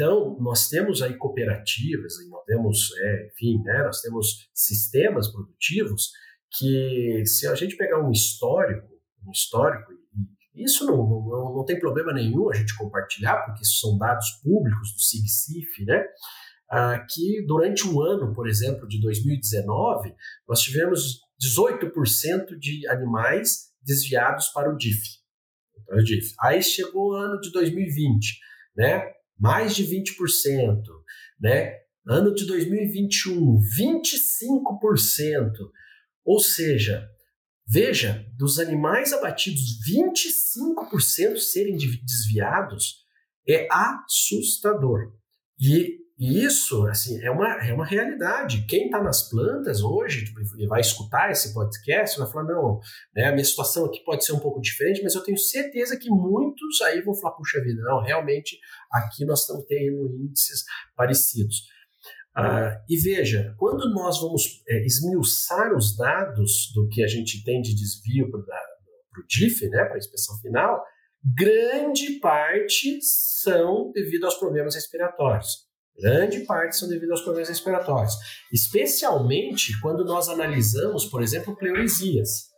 então, nós temos aí cooperativas, nós temos, é, enfim, né, nós temos sistemas produtivos que, se a gente pegar um histórico, um histórico, isso não, não, não tem problema nenhum a gente compartilhar, porque isso são dados públicos do SIGCIF, né? Ah, que durante um ano, por exemplo, de 2019, nós tivemos 18% de animais desviados para o DIF. Para o DIF. Aí chegou o ano de 2020, né? Mais de 20%, né? Ano de 2021, 25%. Ou seja, veja, dos animais abatidos, 25% serem desviados é assustador. E e isso, assim, é uma, é uma realidade. Quem está nas plantas hoje tipo, vai escutar esse podcast vai falar, não, né, a minha situação aqui pode ser um pouco diferente, mas eu tenho certeza que muitos aí vão falar, puxa vida, não, realmente aqui nós estamos tendo índices parecidos. Ah, e veja, quando nós vamos é, esmiuçar os dados do que a gente tem de desvio para o DIF, né, para a inspeção final, grande parte são devido aos problemas respiratórios. Grande parte são devido aos problemas respiratórios, especialmente quando nós analisamos, por exemplo, pleuresias.